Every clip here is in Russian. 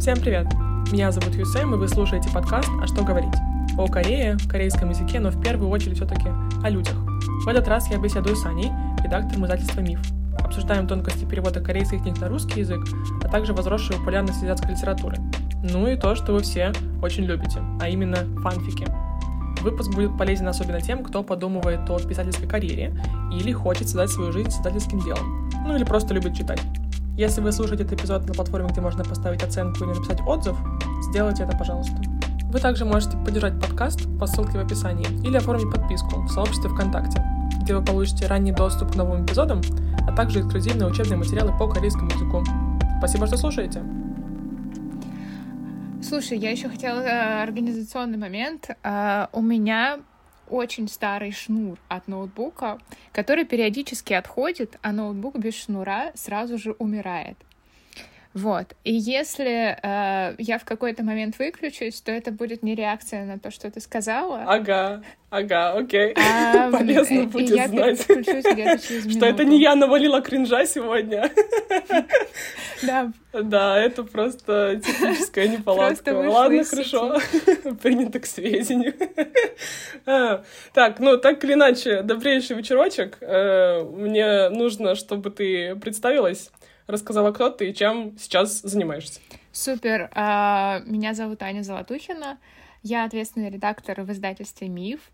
Всем привет! Меня зовут Юсэм, и вы слушаете подкаст «А что говорить?» о Корее, корейском языке, но в первую очередь все-таки о людях. В этот раз я беседую с Аней, редактором издательства «Миф». Обсуждаем тонкости перевода корейских книг на русский язык, а также возросшую популярность азиатской литературы. Ну и то, что вы все очень любите, а именно фанфики. Выпуск будет полезен особенно тем, кто подумывает о писательской карьере или хочет создать свою жизнь с издательским делом, ну или просто любит читать. Если вы слушаете этот эпизод на платформе, где можно поставить оценку или написать отзыв, сделайте это, пожалуйста. Вы также можете поддержать подкаст по ссылке в описании или оформить подписку в сообществе ВКонтакте, где вы получите ранний доступ к новым эпизодам, а также эксклюзивные учебные материалы по корейскому языку. Спасибо, что слушаете. Слушай, я еще хотела э, организационный момент. Э, у меня очень старый шнур от ноутбука, который периодически отходит, а ноутбук без шнура сразу же умирает. Вот. И если э, я в какой-то момент выключусь, то это будет не реакция на то, что ты сказала. Ага, ага, окей. А, Полезно будет я знать, что это не я навалила кринжа сегодня. Да. Да, это просто техническая неполадка. Ладно, хорошо. Принято к сведению. А, так, ну, так или иначе, добрейший вечерочек. Э, мне нужно, чтобы ты представилась рассказала, кто ты и чем сейчас занимаешься. Супер. А, меня зовут Аня Золотухина. Я ответственный редактор в издательстве «Миф».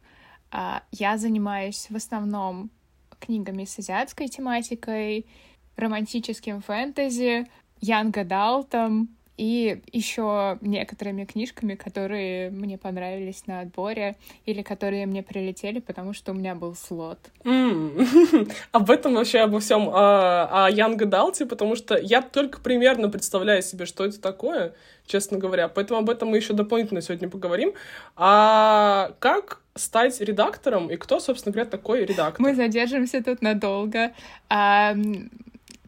А, я занимаюсь в основном книгами с азиатской тематикой, романтическим фэнтези, янг адалтом, и еще некоторыми книжками, которые мне понравились на отборе или которые мне прилетели, потому что у меня был слот. Mm. Об этом вообще обо всем о, о Young Adult, потому что я только примерно представляю себе, что это такое, честно говоря. Поэтому об этом мы еще дополнительно сегодня поговорим. А как стать редактором и кто, собственно говоря, такой редактор? Мы задержимся тут надолго. А,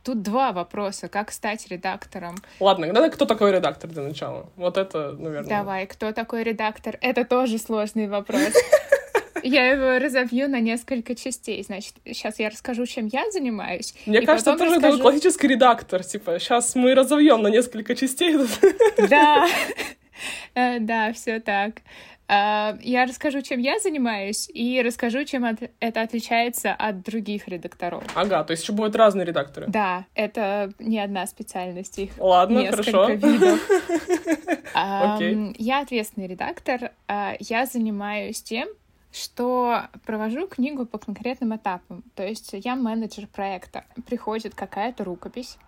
Тут два вопроса. Как стать редактором? Ладно, надо кто такой редактор для начала? Вот это, наверное. Давай, кто такой редактор? Это тоже сложный вопрос. Я его разобью на несколько частей. Значит, сейчас я расскажу, чем я занимаюсь. Мне кажется, это расскажу... тоже классический редактор. Типа, сейчас мы разовьем на несколько частей. Да, э, да, все так. А, я расскажу, чем я занимаюсь, и расскажу, чем это отличается от других редакторов. Ага, то есть еще будут разные редакторы. Да, это не одна специальность, их Ладно, хорошо. видов. Я ответственный редактор, а, я занимаюсь тем, что провожу книгу по конкретным этапам. То есть я менеджер проекта. Приходит какая-то рукопись,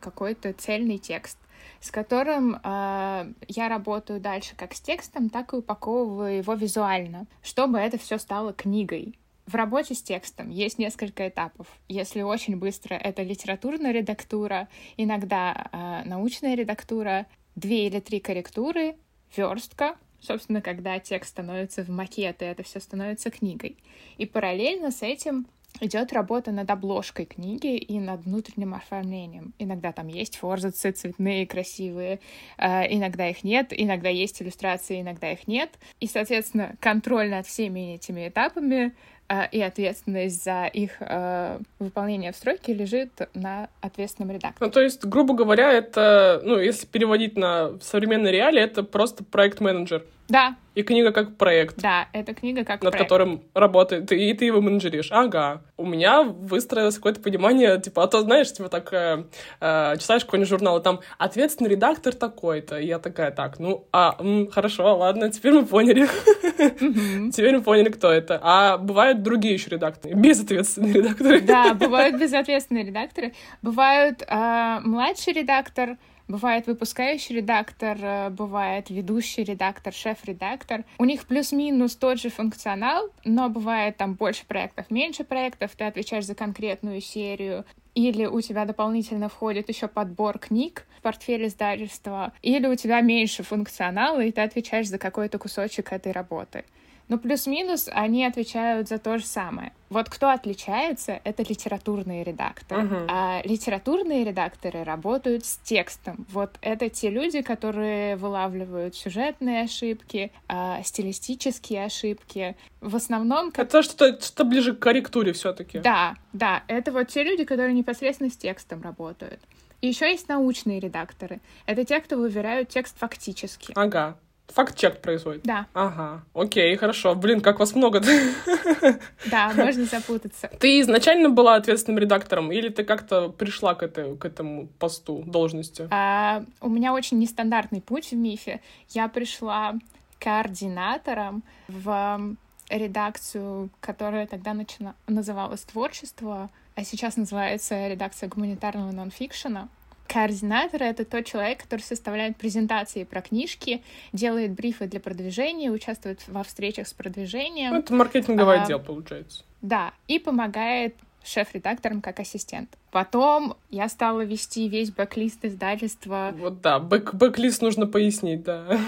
какой-то цельный текст с которым э, я работаю дальше как с текстом, так и упаковываю его визуально, чтобы это все стало книгой. В работе с текстом есть несколько этапов. Если очень быстро, это литературная редактура, иногда э, научная редактура, две или три корректуры, верстка, собственно, когда текст становится в макет, и это все становится книгой. И параллельно с этим идет работа над обложкой книги и над внутренним оформлением. Иногда там есть форзацы цветные, красивые, э, иногда их нет, иногда есть иллюстрации, иногда их нет. И, соответственно, контроль над всеми этими этапами э, и ответственность за их э, выполнение в стройке лежит на ответственном редакторе. Ну, то есть, грубо говоря, это, ну, если переводить на современные реалии, это просто проект-менеджер. Да. И книга как проект. Да, это книга как над проект. которым работает, и ты его менеджеришь. Ага. У меня выстроилось какое-то понимание, типа, а то, знаешь, типа, так э, э, читаешь какой-нибудь журнал, и там ответственный редактор такой-то. И я такая, так, ну, а, м, хорошо, ладно, теперь мы поняли. Теперь мы поняли, кто это. А бывают другие еще редакторы, безответственные редакторы. Да, бывают безответственные редакторы. Бывают э, младший редактор, Бывает выпускающий редактор, э, бывает ведущий редактор, шеф-редактор. У них плюс-минус тот же функционал, но бывает там больше проектов, меньше проектов, ты отвечаешь за конкретную серию, или у тебя дополнительно входит еще подбор книг в портфель издательства, или у тебя меньше функционала, и ты отвечаешь за какой-то кусочек этой работы. Но плюс-минус они отвечают за то же самое. Вот кто отличается, это литературные редакторы. Uh-huh. А литературные редакторы работают с текстом. Вот это те люди, которые вылавливают сюжетные ошибки, а, стилистические ошибки. В основном... Как... Это что-то что ближе к корректуре все таки Да, да. Это вот те люди, которые непосредственно с текстом работают. И еще есть научные редакторы. Это те, кто выверяют текст фактически. Ага. Факт-чек происходит? Да. Ага, окей, хорошо. Блин, как вас много Да, можно запутаться. Ты изначально была ответственным редактором или ты как-то пришла к, этой, к этому посту, должности? А, у меня очень нестандартный путь в МИФе. Я пришла координатором в редакцию, которая тогда начина... называлась «Творчество», а сейчас называется редакция гуманитарного нонфикшена. Координатор — это тот человек, который составляет презентации про книжки, делает брифы для продвижения, участвует во встречах с продвижением. Ну, это маркетинговый а, отдел, получается. Да, и помогает шеф-редактором как ассистент. Потом я стала вести весь бэклист издательства. Вот да, back backlist нужно пояснить, да.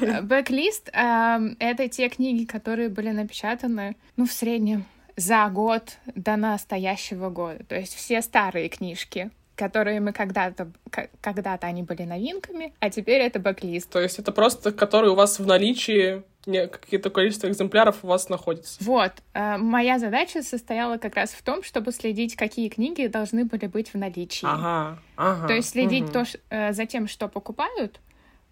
Э, backlist э, — это те книги, которые были напечатаны, ну, в среднем за год до настоящего года. То есть все старые книжки, которые мы когда-то, когда-то они были новинками, а теперь это backlist. То есть это просто, которые у вас в наличии какие-то количество экземпляров у вас находится. Вот. Э, моя задача состояла как раз в том, чтобы следить, какие книги должны были быть в наличии. Ага, ага. То есть следить угу. то, э, за тем, что покупают,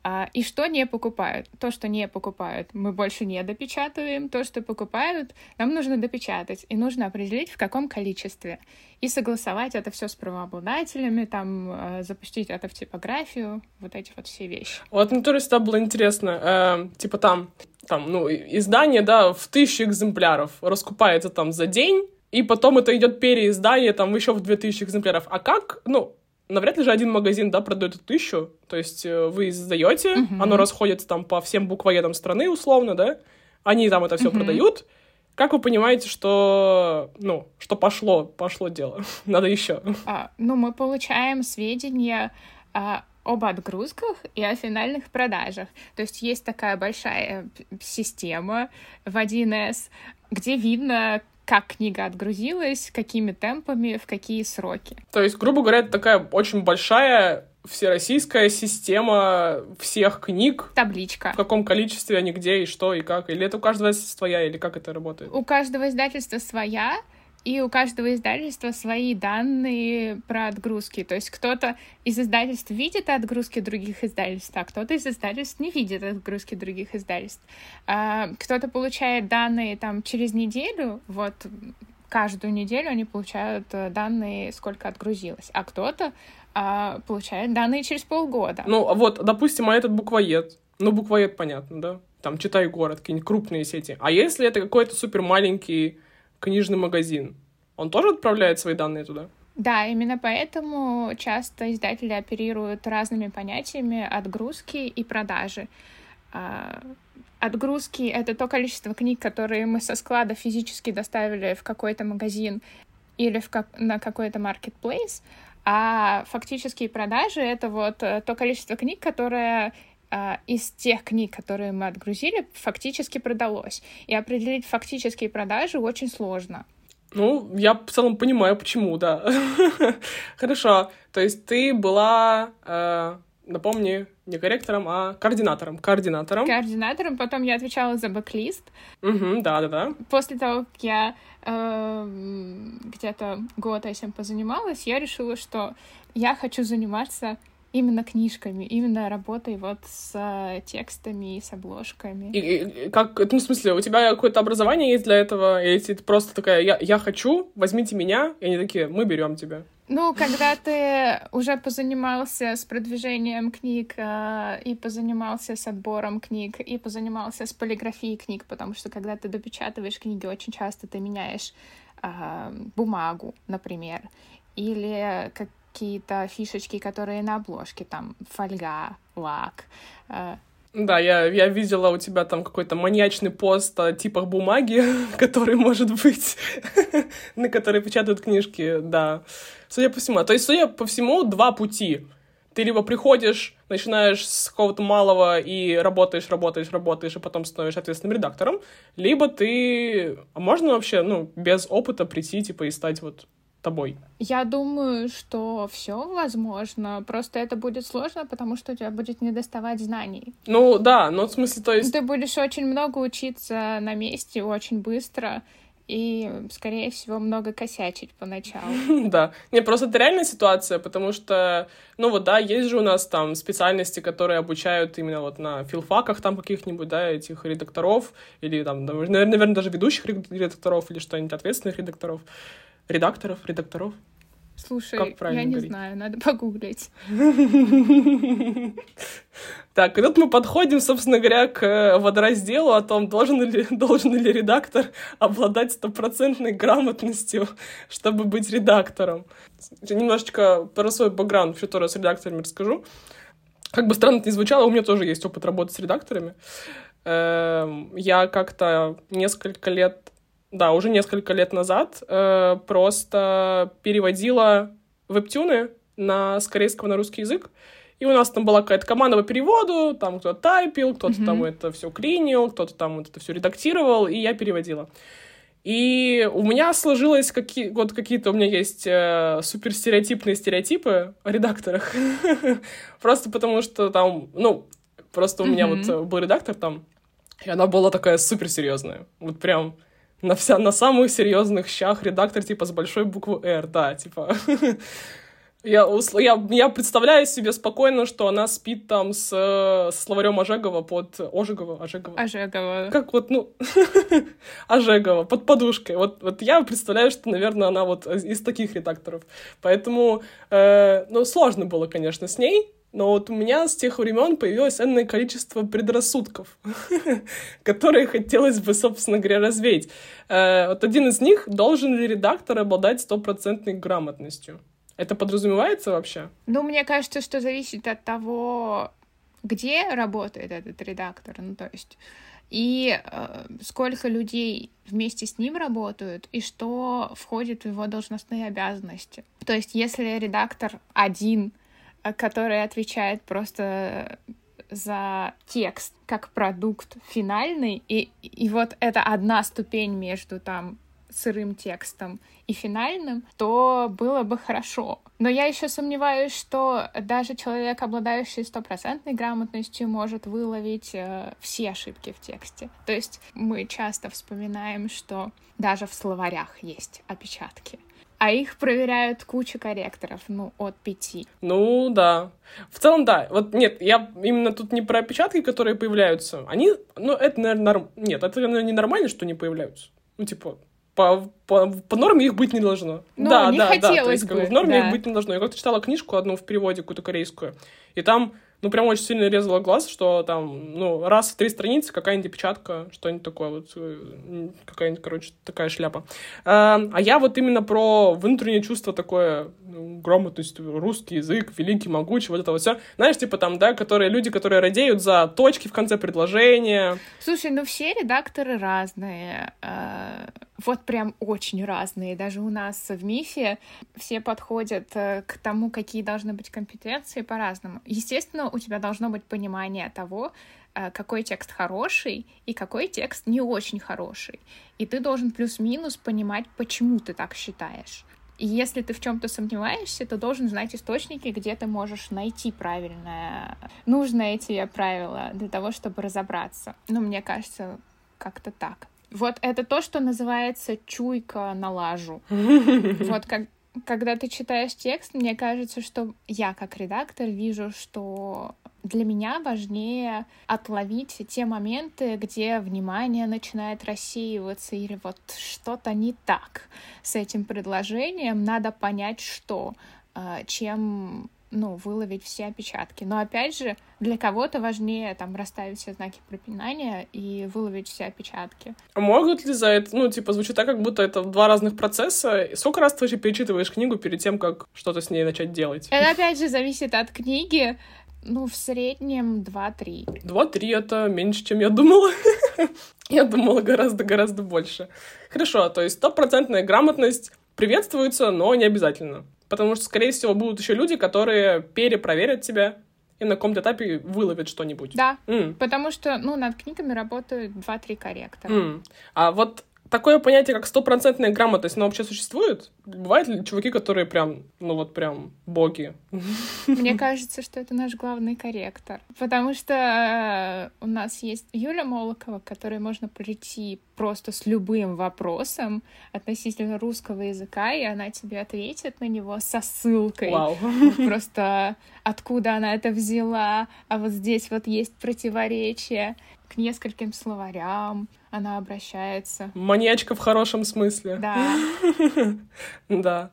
а, и что не покупают? То, что не покупают, мы больше не допечатываем. То, что покупают, нам нужно допечатать. И нужно определить, в каком количестве. И согласовать это все с правообладателями, там, э, запустить это в типографию, вот эти вот все вещи. Вот мне тоже всегда было интересно. Э, типа там, там, ну, издание, да, в тысячу экземпляров раскупается там за день, и потом это идет переиздание там еще в 2000 экземпляров. А как, ну, навряд ли же один магазин, да, продает эту тысячу. То есть э, вы издаете, uh-huh. оно расходится там по всем буквоедам страны, условно, да, они там это все uh-huh. продают. Как вы понимаете, что, ну, что пошло, пошло дело? Надо еще. А, ну, мы получаем сведения а, об отгрузках и о финальных продажах. То есть есть такая большая система в 1С, где видно, как книга отгрузилась, какими темпами, в какие сроки. То есть, грубо говоря, это такая очень большая всероссийская система всех книг. Табличка. В каком количестве они где и что и как? Или это у каждого своя, или как это работает? У каждого издательства своя, и у каждого издательства свои данные про отгрузки. То есть кто-то из издательств видит отгрузки других издательств, а кто-то из издательств не видит отгрузки других издательств. А, кто-то получает данные там через неделю, вот каждую неделю они получают э, данные, сколько отгрузилось, а кто-то а, получает данные через полгода. Ну, а вот, допустим, а этот буквоед, ну, буквоед, понятно, да? Там, читай город, какие-нибудь крупные сети. А если это какой-то супер маленький книжный магазин, он тоже отправляет свои данные туда? Да, именно поэтому часто издатели оперируют разными понятиями отгрузки и продажи. А, отгрузки — это то количество книг, которые мы со склада физически доставили в какой-то магазин или в как на какой-то marketplace, а фактические продажи — это вот э, то количество книг, которое а, из тех книг, которые мы отгрузили, фактически продалось. И определить фактические продажи очень сложно. Ну, я в целом понимаю, почему, да. Хорошо. То есть ты была, э, напомни, не корректором, а координатором. Координатором. Координатором. Потом я отвечала за бэклист. Угу, да, да, да. После того, как я э, где-то год этим позанималась, я решила, что я хочу заниматься именно книжками, именно работой вот с э, текстами и с обложками. И, и как, ну, в смысле, у тебя какое-то образование есть для этого? Или ты просто такая, я, я хочу, возьмите меня, и они такие, мы берем тебя? Ну, когда ты уже позанимался с продвижением книг э, и позанимался с отбором книг и позанимался с полиграфией книг, потому что когда ты допечатываешь книги, очень часто ты меняешь э, бумагу, например, или как какие-то фишечки, которые на обложке, там фольга, лак. Э. Да, я, я видела у тебя там какой-то маньячный пост о типах бумаги, который может быть, на которой печатают книжки, да. Судя по всему. То есть, судя по всему, два пути. Ты либо приходишь, начинаешь с какого-то малого и работаешь, работаешь, работаешь, и потом становишься ответственным редактором, либо ты... А можно вообще, ну, без опыта прийти, типа, и стать вот тобой? Я думаю, что все возможно. Просто это будет сложно, потому что у тебя будет недоставать знаний. Ну да, но в смысле, то есть. Ты будешь очень много учиться на месте, очень быстро. и, скорее всего, много косячить поначалу. Да. Не, просто это реальная ситуация, потому что, ну вот, да, есть же у нас там специальности, которые обучают именно вот на филфаках там каких-нибудь, да, этих редакторов, или там, наверное, даже ведущих редакторов, или что-нибудь ответственных редакторов. Редакторов, редакторов. Слушай, как я не говорить? знаю, надо погуглить. Так, и тут мы подходим, собственно говоря, к э, водоразделу о том, должен ли, должен ли редактор обладать стопроцентной грамотностью, чтобы быть редактором. Немножечко про свой бэкграунд, вообще тоже с редакторами расскажу. Как бы странно это ни звучало, у меня тоже есть опыт работы с редакторами. Эм, я как-то несколько лет да, уже несколько лет назад э, просто переводила вебтюны на, с корейского на русский язык. И у нас там была какая-то команда по переводу, там кто-то тайпил, кто-то mm-hmm. там это все клинил, кто-то там вот это все редактировал, и я переводила. И у меня сложилось какие вот какие-то у меня есть э, суперстереотипные стереотипы о редакторах. Просто потому что там, ну, просто у меня вот был редактор там, и она была такая суперсерьезная. Вот прям на, вся, на самых серьезных щах редактор, типа, с большой буквы «Р», да, типа... Я, я, я представляю себе спокойно, что она спит там с, с словарем Ожегова под... Ожегова? Ожегова? Ожегова. Как вот, ну... Ожегова, под подушкой. Вот, вот я представляю, что, наверное, она вот из таких редакторов. Поэтому, э, ну, сложно было, конечно, с ней, но вот у меня с тех времен появилось энное количество предрассудков, которые хотелось бы, собственно говоря, развеять. Э, вот один из них — должен ли редактор обладать стопроцентной грамотностью? Это подразумевается вообще? Ну, мне кажется, что зависит от того, где работает этот редактор, ну, то есть, и э, сколько людей вместе с ним работают, и что входит в его должностные обязанности. То есть, если редактор один — а, который отвечает просто за текст как продукт финальный, и, и вот это одна ступень между там сырым текстом и финальным, то было бы хорошо. Но я еще сомневаюсь, что даже человек, обладающий стопроцентной грамотностью, может выловить э, все ошибки в тексте. То есть мы часто вспоминаем, что даже в словарях есть опечатки а их проверяют куча корректоров, ну, от пяти. Ну, да. В целом, да. Вот нет, я именно тут не про опечатки, которые появляются. Они, ну, это, наверное, норм... Нет, это, наверное, не нормально, что они появляются. Ну, типа, по, по, по норме их быть не должно. Ну, да, не да, да. То есть, бы, в норме да. их быть не должно. Я как-то читала книжку одну в переводе, какую-то корейскую, и там ну, прям очень сильно резало глаз, что там, ну, раз в три страницы какая-нибудь опечатка, что-нибудь такое вот, э, какая-нибудь, короче, такая шляпа. А, а я вот именно про внутреннее чувство такое, ну, грамотность, русский язык, великий, могучий, вот это вот все. Знаешь, типа там, да, которые люди, которые радеют за точки в конце предложения. Слушай, ну все редакторы разные. А, вот прям очень разные. Даже у нас в МИФе все подходят э, к тому, какие должны быть компетенции по-разному. Естественно, у тебя должно быть понимание того, э, какой текст хороший и какой текст не очень хороший. И ты должен плюс-минус понимать, почему ты так считаешь. И если ты в чем-то сомневаешься, то должен знать источники, где ты можешь найти правильное, нужное тебе правило для того, чтобы разобраться. Ну, мне кажется, как-то так. Вот это то, что называется чуйка на лажу. Вот как, когда ты читаешь текст, мне кажется, что я как редактор вижу, что для меня важнее отловить те моменты, где внимание начинает рассеиваться или вот что-то не так с этим предложением, надо понять, что, а, чем ну, выловить все опечатки. Но опять же, для кого-то важнее там расставить все знаки препинания и выловить все опечатки. А могут ли за это, ну, типа, звучит так, как будто это два разных процесса. Сколько раз ты вообще перечитываешь книгу перед тем, как что-то с ней начать делать? Это опять же зависит от книги. Ну, в среднем 2-3. 2-3 это меньше, чем я думала. я думала гораздо-гораздо больше. Хорошо, то есть стопроцентная грамотность приветствуется, но не обязательно. Потому что, скорее всего, будут еще люди, которые перепроверят тебя и на каком-то этапе выловят что-нибудь. Да, mm. потому что, ну, над книгами работают 2-3 корректора. Mm. А вот такое понятие, как стопроцентная грамотность, оно вообще существует? бывают ли чуваки, которые прям, ну вот прям боги? Мне кажется, что это наш главный корректор. Потому что э, у нас есть Юля Молокова, к которой можно прийти просто с любым вопросом относительно русского языка, и она тебе ответит на него со ссылкой. Вау. Просто откуда она это взяла, а вот здесь вот есть противоречие к нескольким словарям она обращается. Маньячка в хорошем смысле. Да. Да.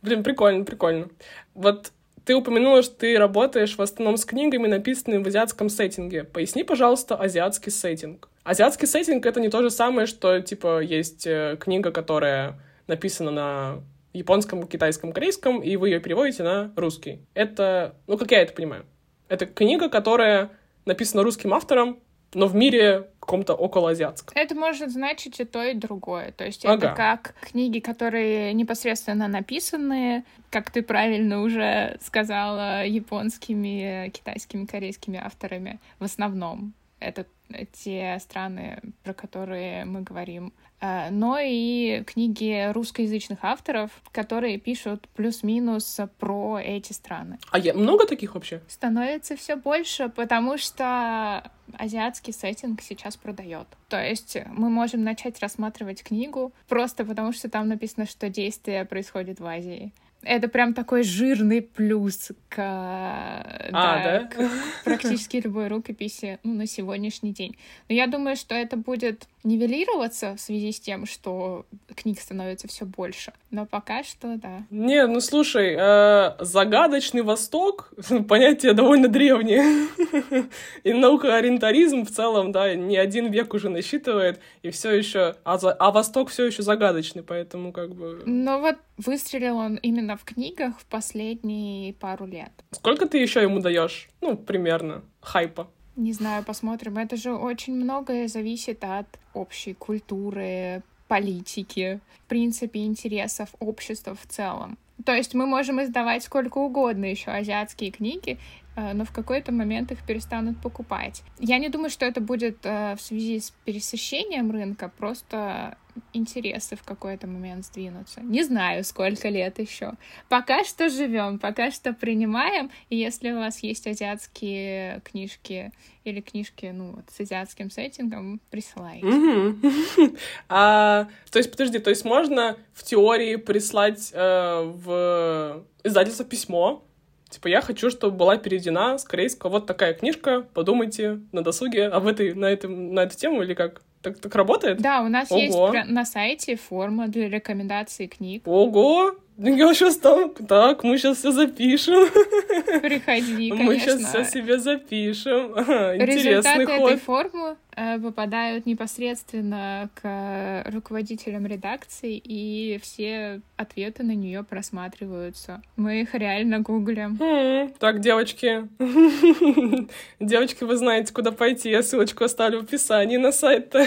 Блин, прикольно, прикольно. Вот ты упомянула, что ты работаешь в основном с книгами, написанными в азиатском сеттинге. Поясни, пожалуйста, азиатский сеттинг. Азиатский сеттинг — это не то же самое, что, типа, есть э, книга, которая написана на японском, китайском, корейском, и вы ее переводите на русский. Это, ну, как я это понимаю, это книга, которая написана русским автором, но в мире каком-то околоазиатском. Это может значить и то, и другое. То есть ага. это как книги, которые непосредственно написаны, как ты правильно уже сказала, японскими, китайскими, корейскими авторами в основном. Это те страны, про которые мы говорим. Э, но и книги русскоязычных авторов, которые пишут плюс-минус про эти страны. А я, много таких вообще? Становится все больше, потому что азиатский сеттинг сейчас продает. То есть мы можем начать рассматривать книгу просто потому, что там написано, что действие происходит в Азии это прям такой жирный плюс к, а, да, да? к практически любой рукописи ну, на сегодняшний день. Но я думаю, что это будет нивелироваться в связи с тем, что книг становится все больше. Но пока что, да. Не, ну слушай, э, загадочный Восток понятие довольно древнее. И наукоориентализм в целом, да, не один век уже насчитывает, и все еще, а, за... а Восток все еще загадочный, поэтому как бы. Ну вот выстрелил он именно в книгах в последние пару лет. Сколько ты еще ему даешь? Ну, примерно, хайпа. Не знаю, посмотрим. Это же очень многое зависит от общей культуры, политики, в принципе, интересов общества в целом. То есть мы можем издавать сколько угодно еще азиатские книги, э, но в какой-то момент их перестанут покупать. Я не думаю, что это будет э, в связи с пересыщением рынка, просто интересы в какой-то момент сдвинутся. Не знаю, сколько лет еще. Пока что живем, пока что принимаем. И если у вас есть азиатские книжки или книжки, ну, вот, с азиатским сеттингом, присылайте. А, то есть, подожди, то есть можно в теории прислать э, в издательство письмо, Типа, я хочу, чтобы была переведена с корейского вот такая книжка, подумайте на досуге об этой, на, этом, на эту тему или как? Так, так работает? Да, у нас Ого. есть на сайте форма для рекомендаций книг. Ого! Я сейчас там... Так, мы сейчас все запишем. Приходи, конечно. Мы сейчас все себе запишем. Интересный Результаты ход. этой формы э, попадают непосредственно к руководителям редакции, и все ответы на нее просматриваются. Мы их реально гуглим. Хм, так, девочки. девочки, вы знаете, куда пойти. Я ссылочку оставлю в описании на сайт.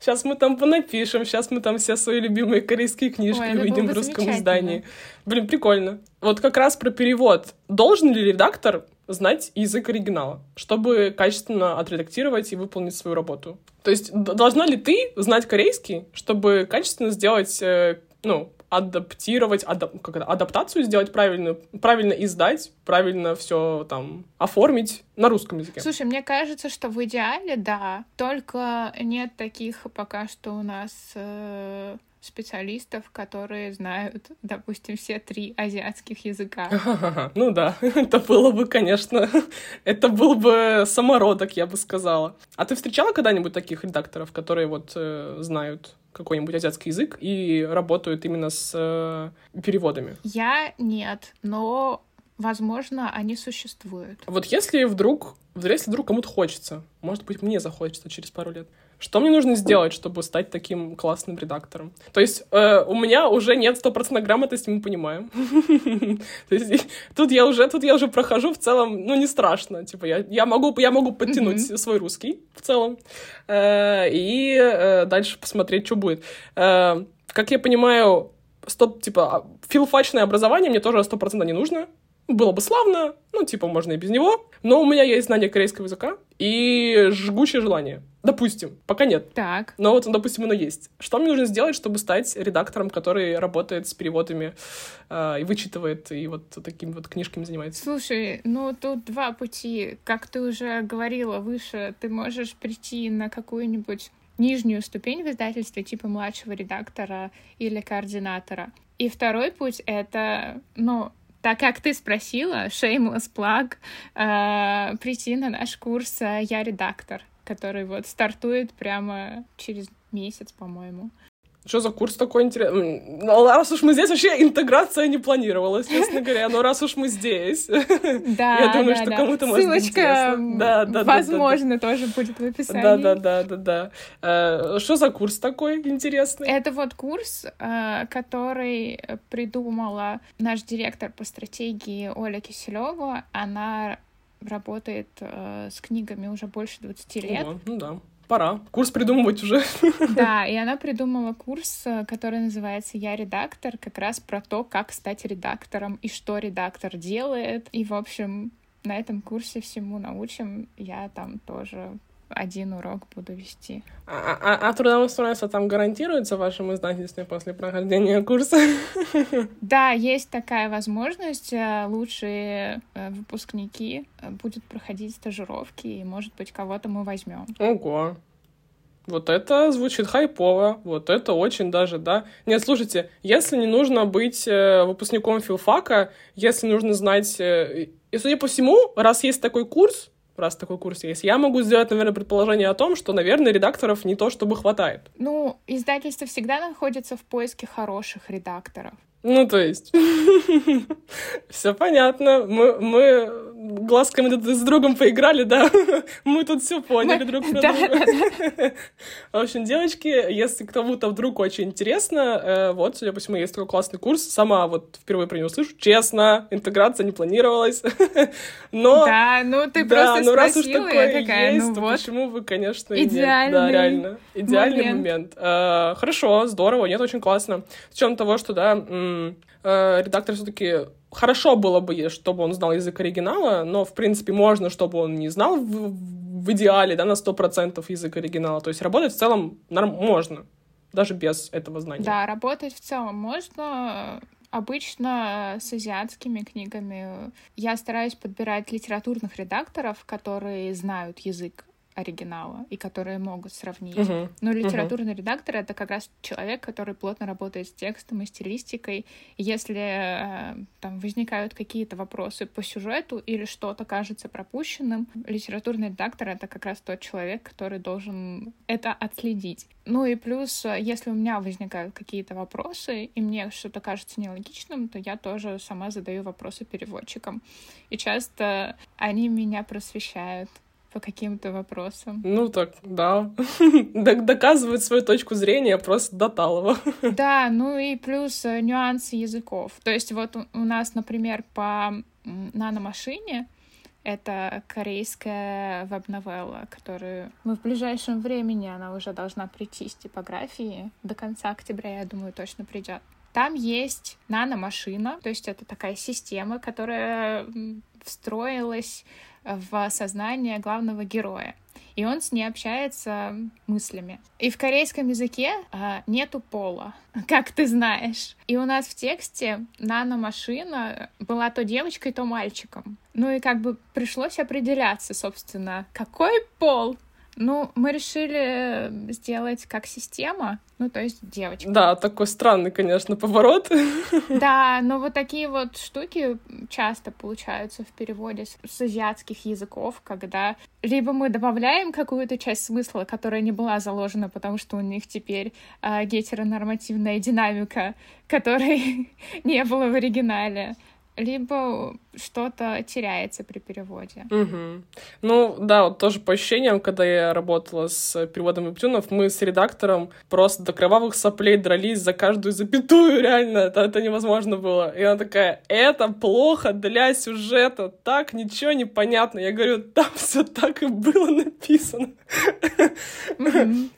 Сейчас мы там понапишем, сейчас мы там все свои любимые корейские книжки Увидим в русском издании. Блин, прикольно. Вот как раз про перевод. Должен ли редактор знать язык оригинала, чтобы качественно отредактировать и выполнить свою работу? То есть должна ли ты знать корейский, чтобы качественно сделать, э, ну, адаптировать, адап, как это, адаптацию сделать правильно, правильно издать, правильно все там оформить на русском языке. Слушай, мне кажется, что в идеале, да, только нет таких пока что у нас э, специалистов, которые знают, допустим, все три азиатских языка. Ну да, это было бы, конечно, это был бы самородок, я бы сказала. А ты встречала когда-нибудь таких редакторов, которые вот э, знают какой-нибудь азиатский язык и работают именно с э, переводами? Я нет, но возможно, они существуют. Вот если вдруг, если вдруг кому-то хочется, может быть, мне захочется через пару лет, что мне нужно сделать, чтобы стать таким классным редактором? То есть э, у меня уже нет стопроцентной грамотности, мы понимаем. То есть тут я уже, тут я уже прохожу в целом, ну, не страшно. Типа я, я, могу, я могу подтянуть свой русский в целом э, и э, дальше посмотреть, что будет. Э, как я понимаю, стоп, типа, а, филфачное образование мне тоже сто процентов не нужно было бы славно, но ну, типа, можно и без него, но у меня есть знание корейского языка и жгучее желание. Допустим, пока нет. Так. Но вот, допустим, оно есть. Что мне нужно сделать, чтобы стать редактором, который работает с переводами э, и вычитывает, и вот такими вот книжками занимается? Слушай, ну тут два пути. Как ты уже говорила выше, ты можешь прийти на какую-нибудь нижнюю ступень в издательстве, типа младшего редактора или координатора. И второй путь — это, ну, так как ты спросила, shameless plug, э, прийти на наш курс э, «Я редактор», который вот стартует прямо через месяц, по-моему. Что за курс такой интересный? Ну, раз уж мы здесь, вообще интеграция не планировалась, честно говоря, но раз уж мы здесь, да, я думаю, да, что да. кому-то может быть Ссылочка, Да, да, возможно, да, да, тоже будет в описании. Да, да, да, да, да. Э, что за курс такой интересный? Это вот курс, э, который придумала наш директор по стратегии Оля Киселева. Она работает э, с книгами уже больше 20 лет. О, ну да пора курс придумывать уже. Да, и она придумала курс, э, который называется «Я редактор», как раз про то, как стать редактором и что редактор делает. И, в общем, на этом курсе всему научим. Я там тоже один урок буду вести. А, а, а трудоустройство там гарантируется в вашем издательстве после прохождения курса? Да, есть такая возможность. Э, лучшие э, выпускники э, будут проходить стажировки, и, может быть, кого-то мы возьмем. Ого. Вот это звучит хайпово, вот это очень даже, да. Нет, слушайте, если не нужно быть выпускником филфака, если нужно знать... И, судя по всему, раз есть такой курс, раз такой курс есть. Я могу сделать, наверное, предположение о том, что, наверное, редакторов не то чтобы хватает. Ну, издательство всегда находится в поиске хороших редакторов. Ну, то есть, все понятно. Мы, мы глазками с другом поиграли, да. Мы тут все поняли друг про друга. В общем, девочки, если кому-то вдруг очень интересно, э, вот, судя по всему, есть такой классный курс. Сама вот впервые про него слышу. Честно, интеграция не планировалась. Но... Да, ну ты просто ну раз уж такое есть, ну то вот. почему вы, конечно, и нет. Да, реально. Идеальный момент. Э, Хорошо, здорово, нет, очень классно. С учетом того, что, да, э, редактор все-таки хорошо было бы, чтобы он знал язык оригинала, но, в принципе, можно, чтобы он не знал в, в идеале, да, на 100% язык оригинала. То есть работать в целом норм- можно, даже без этого знания. Да, работать в целом можно. Обычно с азиатскими книгами я стараюсь подбирать литературных редакторов, которые знают язык оригинала и которые могут сравнить. Мгм. Но литературный редактор это как раз человек, который плотно работает с текстом и стилистикой. И если э, там возникают какие-то вопросы по сюжету или что-то кажется пропущенным, литературный редактор это как раз тот человек, который должен это отследить. Ну и плюс, э, если у меня возникают какие-то вопросы, и мне что-то кажется нелогичным, то я тоже сама задаю вопросы переводчикам. И часто они меня просвещают по каким-то вопросам. Ну так, да. Доказывает свою точку зрения просто до талого. Да, ну и плюс э, нюансы языков. То есть вот у, нас, например, по наномашине это корейская веб-новелла, которую мы в ближайшем времени, она уже должна прийти с типографии. До конца октября, я думаю, точно придет. Там есть наномашина, то есть это такая система, которая встроилась в сознание главного героя. И он с ней общается мыслями. И в корейском языке а, нету пола, как ты знаешь. И у нас в тексте наномашина была то девочкой, то мальчиком. Ну и как бы пришлось определяться, собственно, какой пол ну, мы решили сделать как система, ну, то есть девочка. Да, такой странный, конечно, поворот. Да, но вот такие вот штуки часто получаются в переводе с, с азиатских языков, когда либо мы добавляем какую-то часть смысла, которая не была заложена, потому что у них теперь э, гетеронормативная динамика, которой не было в оригинале, либо что-то теряется при переводе. Мгм. Ну, да, вот тоже по ощущениям, когда я работала с переводом вебтюнов, мы с редактором просто до кровавых соплей дрались за каждую запятую, реально, это, это невозможно было. И она такая, это плохо для сюжета, так ничего не понятно. Я говорю, там все так и было написано.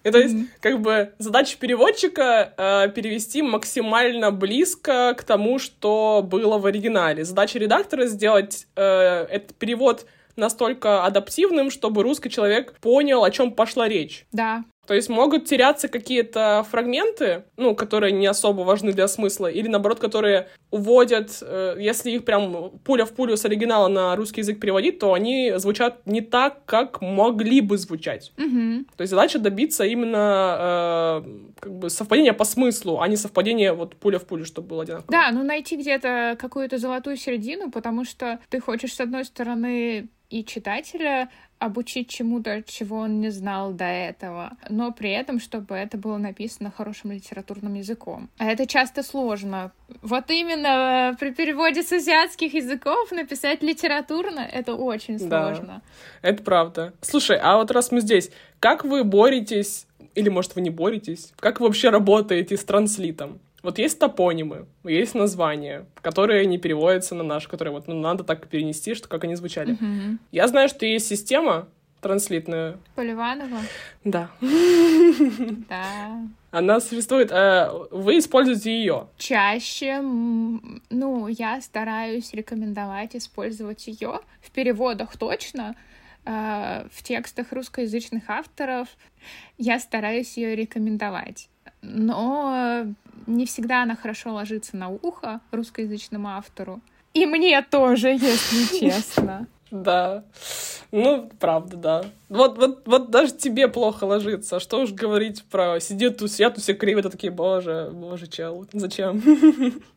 И то есть, как бы, задача переводчика э, перевести максимально близко к тому, что было в оригинале. Оригинале. Задача редактора сделать э, этот перевод настолько адаптивным, чтобы русский человек понял, о чем пошла речь. Да. То есть могут теряться какие-то фрагменты, ну, которые не особо важны для смысла, или наоборот, которые уводят, э, если их прям пуля в пулю с оригинала на русский язык переводить, то они звучат не так, как могли бы звучать. Угу. То есть задача добиться именно э, как бы совпадения по смыслу, а не совпадения вот пуля в пулю, чтобы было одинаково. Да, ну найти где-то какую-то золотую середину, потому что ты хочешь, с одной стороны, и читателя обучить чему-то, чего он не знал до этого, но при этом, чтобы это было написано хорошим литературным языком. А это часто сложно. Вот именно э, при переводе с азиатских языков написать литературно — это очень сложно. Да, это правда. Слушай, а вот раз мы здесь, как вы боретесь, или, может, вы не боретесь, как вы вообще работаете с транслитом? Вот есть топонимы, есть названия, которые не переводятся на наш, которые вот ну, надо так перенести, что как они звучали. Угу. Я знаю, что есть система транслитная. Поливанова? Да. Да. Она существует. А вы используете ее? Чаще, ну, я стараюсь рекомендовать использовать ее в переводах точно. А, в текстах русскоязычных авторов я стараюсь ее рекомендовать но не всегда она хорошо ложится на ухо русскоязычному автору. И мне тоже, если честно. Да. Ну, правда, да. Вот, вот, вот даже тебе плохо ложится. Что уж говорить про сидят тут, сидят тут все кривят, такие, боже, боже, чел, зачем?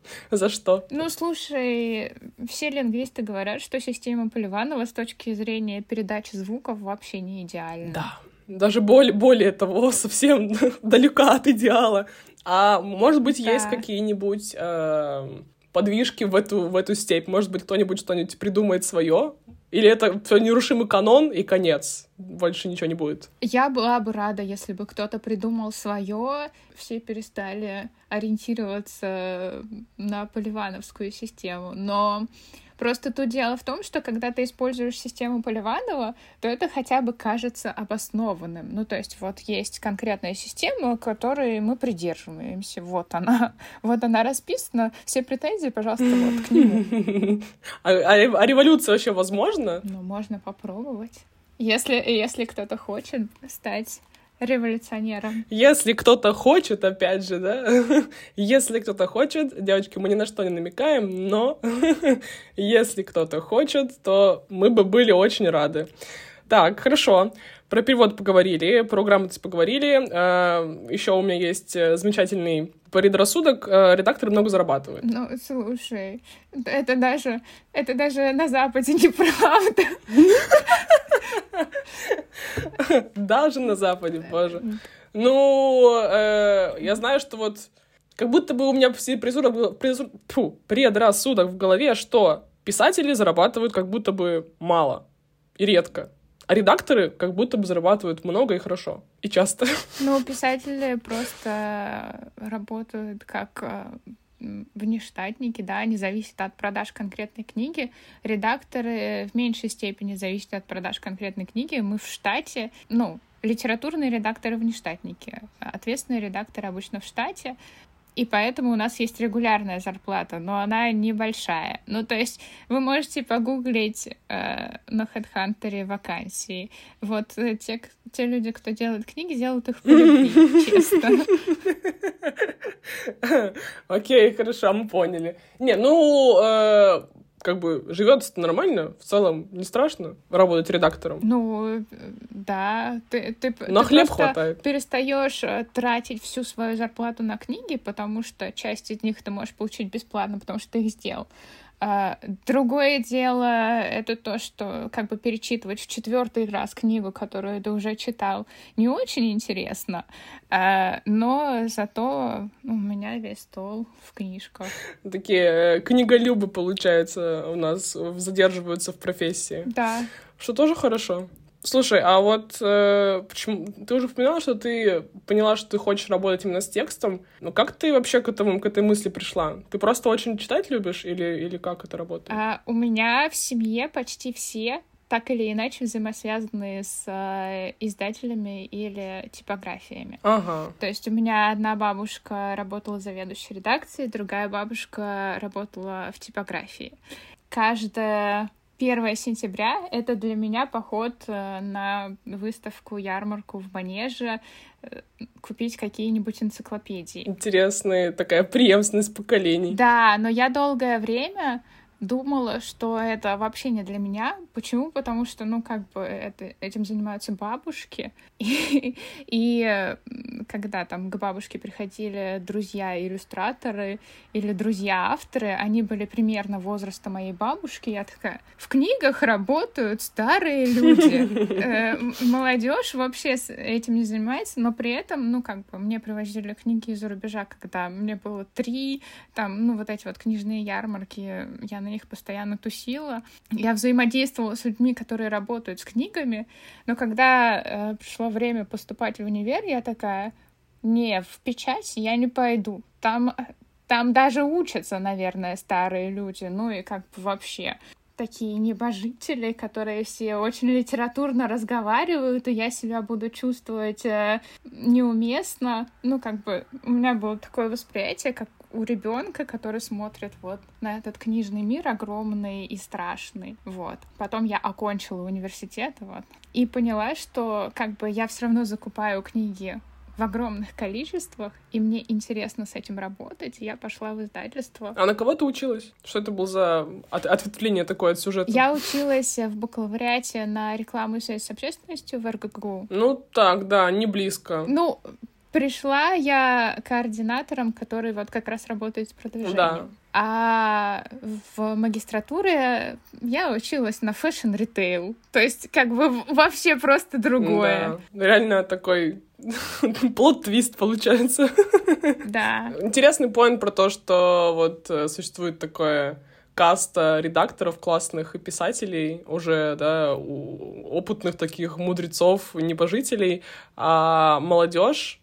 За что? Ну, слушай, все лингвисты говорят, что система Поливанова с точки зрения передачи звуков вообще не идеальна. Да, даже более, более того, совсем далека от идеала. А может быть, да. есть какие-нибудь э, подвижки в эту, в эту степь? Может быть, кто-нибудь что-нибудь придумает свое? Или это все нерушимый канон и конец? Больше ничего не будет. Я была бы рада, если бы кто-то придумал свое, все перестали ориентироваться на поливановскую систему. Но Просто тут дело в том, что когда ты используешь систему Поливанова, то это хотя бы кажется обоснованным. Ну, то есть вот есть конкретная система, которой мы придерживаемся. Вот она. Вот она расписана. Все претензии, пожалуйста, вот к нему. А, а, а революция вообще возможна? Ну, можно попробовать. Если, если кто-то хочет стать революционером. Если кто-то хочет, опять же, да, если кто-то хочет, девочки, мы ни на что не намекаем, но если кто-то хочет, то мы бы были очень рады. Так, хорошо. Про перевод поговорили, про грамотность поговорили. А, Еще у меня есть э, замечательный предрассудок. Э, редакторы много зарабатывают. Ну, слушай, это даже, это даже на Западе неправда. Даже на Западе, боже. Ну, э, я знаю, что вот как будто бы у меня предрассудок в голове, что писатели зарабатывают как будто бы мало и редко. А редакторы как будто бы зарабатывают много и хорошо. И часто. Ну, писатели просто работают как э, внештатники, да, они зависят от продаж конкретной книги. Редакторы в меньшей степени зависят от продаж конкретной книги. Мы в штате, ну, литературные редакторы внештатники. Ответственные редакторы обычно в штате и поэтому у нас есть регулярная зарплата, но она небольшая. Ну, то есть вы можете погуглить э, на HeadHunter вакансии. Вот э, те, те люди, кто делает книги, делают их по любви, честно. Окей, хорошо, мы поняли. Не, ну, э, как бы живет нормально, в целом не страшно работать редактором. Ну, да, ты, ты, На ты хлеб хватает. перестаешь э, тратить всю свою зарплату на книги, потому что часть из них ты можешь получить бесплатно, потому что ты их сделал. А, другое дело это то, что как бы перечитывать в четвертый раз книгу, которую ты уже читал, не очень интересно, а, но зато у меня весь стол в книжках. Такие э, книголюбы, получается, у нас задерживаются в профессии. Да. Что тоже хорошо. Слушай, а вот э, почему ты уже упоминала, что ты поняла, что ты хочешь работать именно с текстом. Ну как ты вообще к этому, к этой мысли пришла? Ты просто очень читать любишь или, или как это работает? А, у меня в семье почти все так или иначе взаимосвязаны с э, издателями или типографиями. Ага. То есть у меня одна бабушка работала заведующей редакцией, другая бабушка работала в типографии. Каждая 1 сентября — это для меня поход э, на выставку, ярмарку в Манеже, э, купить какие-нибудь энциклопедии. Интересная такая преемственность поколений. Да, но я долгое время думала, что это вообще не для меня. Почему? Потому что, ну, как бы это, этим занимаются бабушки. И, и когда там к бабушке приходили друзья-иллюстраторы или друзья-авторы, они были примерно возраста моей бабушки. Я такая, в книгах работают старые люди. Э, молодежь вообще этим не занимается, но при этом, ну, как бы мне привозили книги из-за рубежа, когда мне было три, там, ну, вот эти вот книжные ярмарки, я на них постоянно тусила. Я взаимодействовала с людьми, которые работают с книгами, но когда э, пришло время поступать в универ, я такая, не, в печать я не пойду. Там, там даже учатся, наверное, старые люди, ну и как бы вообще такие небожители, которые все очень литературно разговаривают, и я себя буду чувствовать э, неуместно. Ну, как бы у меня было такое восприятие, как у ребенка, который смотрит вот на этот книжный мир огромный и страшный. Вот. Потом я окончила университет, вот. И поняла, что как бы я все равно закупаю книги в огромных количествах, и мне интересно с этим работать. Я пошла в издательство. А на кого ты училась? Что это был за от ответвление такое от сюжета? Я училась в бакалавриате на рекламу и связь с общественностью в РГГУ. Ну так, да, не близко. Ну, Пришла я координатором, который вот как раз работает с продвижением. Да. А в магистратуре я училась на fashion retail. То есть как бы вообще просто другое. Да, реально такой plot twist получается. Да. Интересный point про то, что вот э, существует такое каста редакторов классных и писателей, уже, да, опытных таких мудрецов, небожителей, а молодежь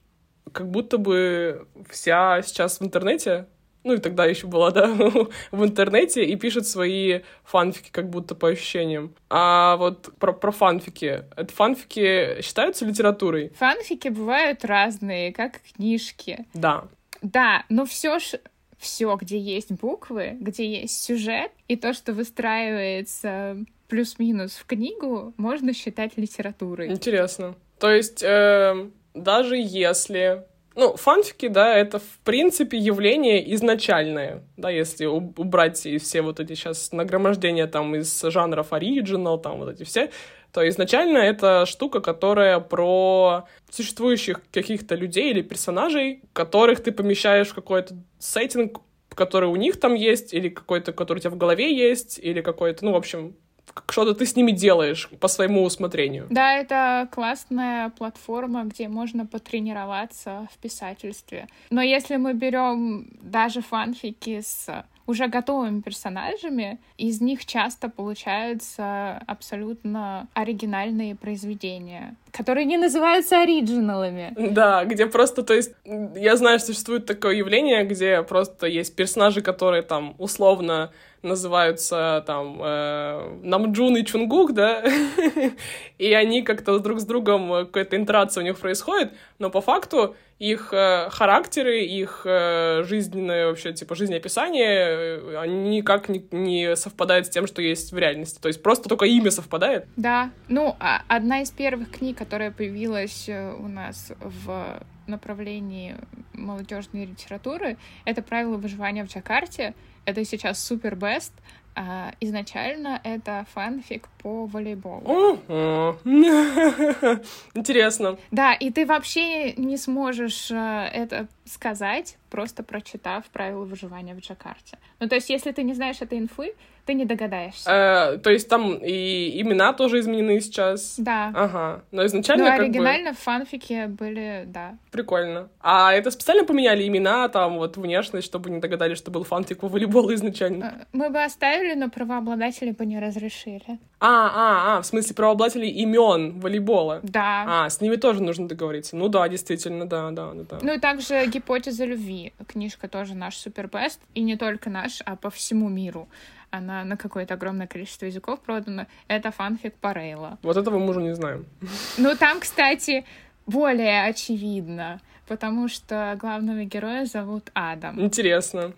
как будто бы вся сейчас в интернете, ну и тогда еще была, да, в интернете и пишет свои фанфики, как будто по ощущениям. А вот про, про фанфики. Это фанфики считаются литературой? Фанфики бывают разные, как книжки. Да. Да, но все ж все, где есть буквы, где есть сюжет, и то, что выстраивается плюс-минус в книгу, можно считать литературой. Интересно. То есть э, даже если... Ну, фанфики, да, это, в принципе, явление изначальное, да, если убрать все вот эти сейчас нагромождения там из жанров оригинал, там вот эти все, то изначально это штука, которая про существующих каких-то людей или персонажей, которых ты помещаешь в какой-то сеттинг, который у них там есть, или какой-то, который у тебя в голове есть, или какой-то, ну, в общем, что-то ты с ними делаешь по своему усмотрению. Да, это классная платформа, где можно потренироваться в писательстве. Но если мы берем даже фанфики с уже готовыми персонажами, из них часто получаются абсолютно оригинальные произведения, которые не называются оригиналами. Да, где просто, то есть, я знаю, существует такое явление, где просто есть персонажи, которые там условно называются там э, Намджун и Чунгук, да, и они как-то друг с другом, э, какая-то интерация у них происходит, но по факту их э, характеры, их э, жизненное вообще, типа, жизнеописание, э, они никак не, не совпадают с тем, что есть в реальности. То есть просто только имя совпадает. Да. Ну, а одна из первых книг, которая появилась э, у нас в направлении молодежной литературы, это «Правила выживания в Джакарте», это сейчас супер бест. А, изначально это фанфик по волейболу. Интересно. Да, и ты вообще не сможешь э, это сказать, просто прочитав правила выживания в Джакарте. Ну, то есть, если ты не знаешь этой инфы, ты не догадаешься. Э, то есть там и имена тоже изменены сейчас? Да. Ага. Но изначально Ну, как оригинально бы... в фанфике были, да. Прикольно. А это специально поменяли имена, там, вот, внешность, чтобы не догадались, что был фанфик по волейболу изначально? Э, мы бы оставили, но правообладатели бы не разрешили. А, а, а, в смысле правообладателей имен волейбола? Да. А, с ними тоже нужно договориться. Ну да, действительно, да, да, да. Ну и также «Гипотеза любви». Книжка тоже наш супербест. И не только наш, а по всему миру. Она на какое-то огромное количество языков продана, это фанфик Парейла. Вот этого мы уже не знаем. Ну, там, кстати, более очевидно, потому что главного героя зовут Адам. Интересно.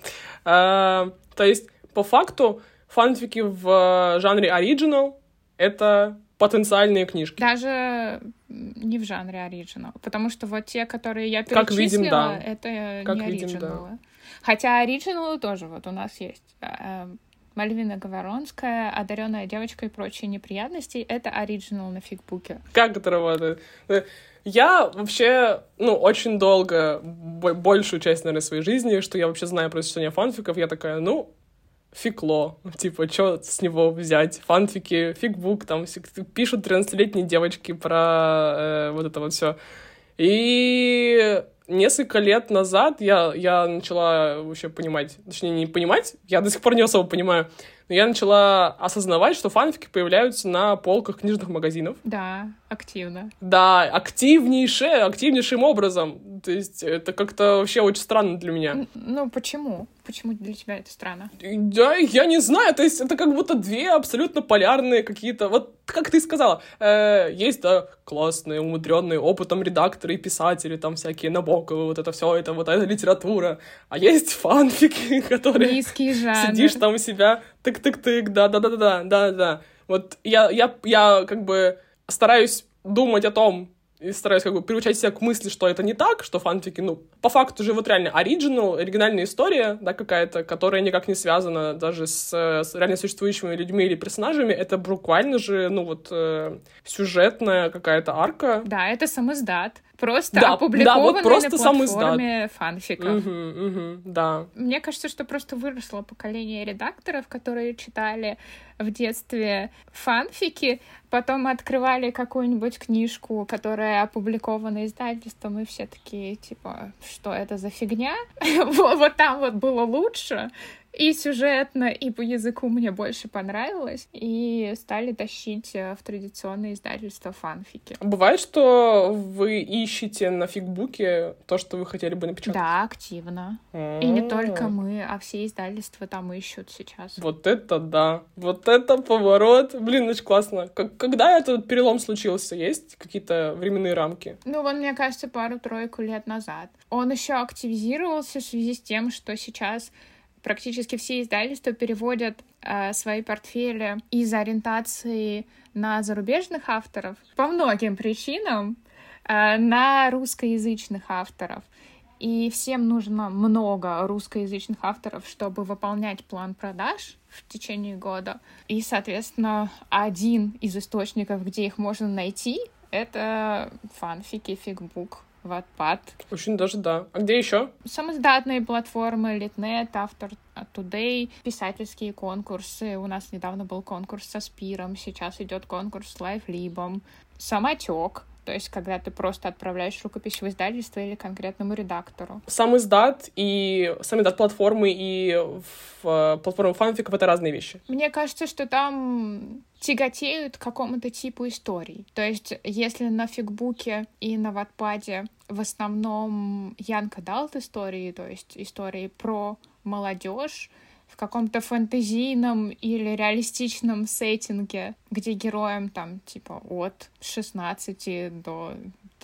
А, то есть, по факту, фанфики в жанре оригинал — это потенциальные книжки. Даже не в жанре оригинал, потому что вот те, которые я перечислила, как видим, да. это как не оригиналы. Да. Хотя оригиналы тоже вот у нас есть. Э, Мальвина Говоронская, одаренная девочка и прочие неприятности — это оригинал на фигбуке. Как это работает? Я вообще, ну, очень долго, большую часть, наверное, своей жизни, что я вообще знаю про существование фанфиков, я такая, ну, фикло. Типа, что с него взять? Фанфики, фигбук, там пишут 13-летние девочки про э, вот это вот все. И несколько лет назад я, я начала вообще понимать, точнее, не понимать, я до сих пор не особо понимаю, но я начала осознавать, что фанфики появляются на полках книжных магазинов. Да, активно. Да, активнейше, активнейшим образом. То есть это как-то вообще очень странно для меня. Ну, почему? Почему для тебя это странно? Да, я не знаю, то есть это как будто две абсолютно полярные какие-то... Вот как ты сказала, э, есть, да, классные, умудренные опытом редакторы и писатели, там всякие Набоковы, вот это все, это вот эта литература. А есть фанфики, которые... Низкий жанр. Сидишь там у себя, тык-тык-тык, да-да-да-да-да-да. Вот я, я, я как бы стараюсь думать о том, и стараюсь как бы приучать себя к мысли, что это не так, что фанфики, ну, по факту же вот реально оригинал, оригинальная история, да, какая-то, которая никак не связана даже с, с реально существующими людьми или персонажами, это буквально же, ну, вот, э, сюжетная какая-то арка. Да, это сам издат. Просто да, опубликованный да, вот просто на платформе фанфиков. Угу, угу, да. Мне кажется, что просто выросло поколение редакторов, которые читали в детстве фанфики, потом открывали какую-нибудь книжку, которая опубликована издательством, и все такие, типа, что это за фигня? вот там вот было лучше, и сюжетно, и по языку мне больше понравилось, и стали тащить э, в традиционные издательства фанфики. Бывает, что вы ищете на фигбуке то, что вы хотели бы напечатать? Да, активно. И не только мы, а все издательства там ищут сейчас. Вот это да! Вот это поворот! Блин, очень классно. Когда этот перелом случился? Есть какие-то временные рамки? Ну, вот, мне кажется, пару-тройку лет назад. Он еще активизировался в связи с тем, что сейчас практически все издательства переводят э, свои портфели из ориентации на зарубежных авторов по многим причинам э, на русскоязычных авторов. И всем нужно много русскоязычных авторов, чтобы выполнять план продаж в течение года. И, соответственно, один из источников, где их можно найти, это фанфики, фигбук. Wattpad. Очень даже да. А где еще? Самоздатные платформы, Литнет, Автор Today, писательские конкурсы. У нас недавно был конкурс со Спиром, сейчас идет конкурс с Лайфлибом. Самотек, то есть, когда ты просто отправляешь рукопись в издательство или конкретному редактору. Сам издат и сам издат платформы и в, э, платформы фанфиков — это разные вещи. Мне кажется, что там тяготеют к какому-то типу историй. То есть, если на фигбуке и на ватпаде в основном Янка Далт истории, то есть истории про молодежь, в каком-то фэнтезийном или реалистичном сеттинге, где героям там типа от 16 до